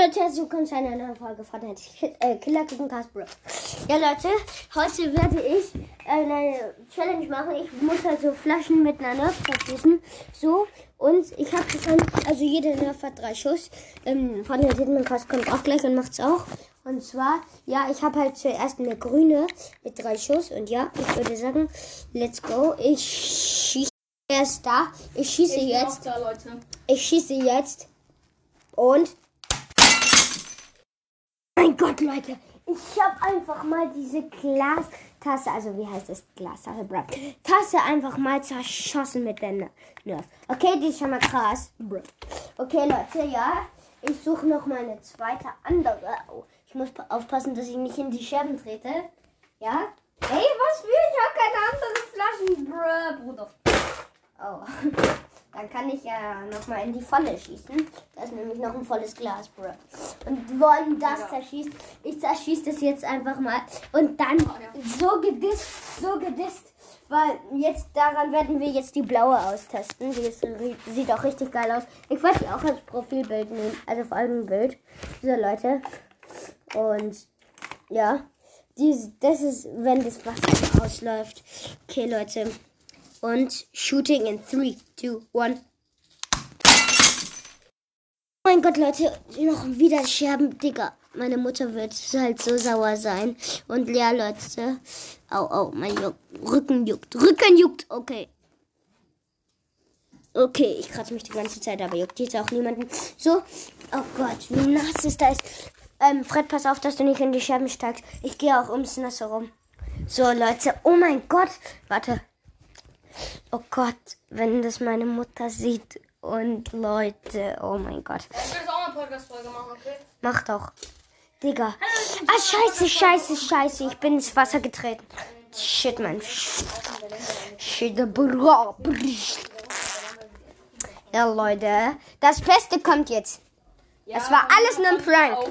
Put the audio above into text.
Leute, herzlich willkommen zu einer neuen Folge von der äh, Killer gegen Casper. Ja, Leute, heute werde ich eine Challenge machen. Ich muss also Flaschen mit einer Nerf verschießen. So, und ich habe schon, also jede Nerf hat drei Schuss. Ähm, von der Hitmancast kommt auch gleich und macht's auch. Und zwar, ja, ich habe halt zuerst eine grüne mit drei Schuss. Und ja, ich würde sagen, let's go. Ich schieße. Er ist da. Ich schieße Ich jetzt. da, Leute. Ich schieße jetzt. Und. Gott, Leute. Ich habe einfach mal diese Glastasse, also wie heißt das? Glastasse, bro. Tasse einfach mal zerschossen mit der Ner- Nerf. Okay, die ist schon mal krass. Bro. Okay, Leute, ja. Ich suche noch mal eine zweite andere. Oh, ich muss pa- aufpassen, dass ich nicht in die Scherben trete. Ja? Ey, was will ich? Ich habe keine anderen Flaschen, bro, Bruder. Oh. Dann kann ich ja nochmal in die Falle schießen. Da ist nämlich noch ein volles Glas, bro. Und wollen das Ja. zerschießt. Ich zerschieße das jetzt einfach mal. Und dann Oh, so gedisst, so gedisst. Weil jetzt daran werden wir jetzt die blaue austesten. Die ist, sieht auch richtig geil aus. Ich wollte die auch als Profilbild nehmen. Also Folgenbild. So, Leute. Und ja. Dies, das ist, wenn das Wasser ausläuft. Okay, Leute. Und Shooting in 3, 2, 1. Oh mein Gott, Leute, noch wieder Scherben, Digga. Meine Mutter wird halt so sauer sein. Und ja, Leute. Au, au, mein Juck, Rücken juckt. Rücken juckt, okay. Okay, ich kratze mich die ganze Zeit, aber juckt jetzt auch niemanden. So, oh Gott, wie nass ist. Ähm, Fred, pass auf, dass du nicht in die Scherben steigst. Ich gehe auch ums Nasse rum. So, Leute, oh mein Gott. Warte, Oh Gott, wenn das meine Mutter sieht und Leute, oh mein Gott. Ich will jetzt auch eine Podcast-Folge machen, okay? Mach doch. Digga. Ah, scheiße, scheiße, scheiße. Ich bin ins Wasser getreten. Shit, man. Shit, bra. Ja, Leute. Das Beste kommt jetzt. Es war alles nur ein Prank.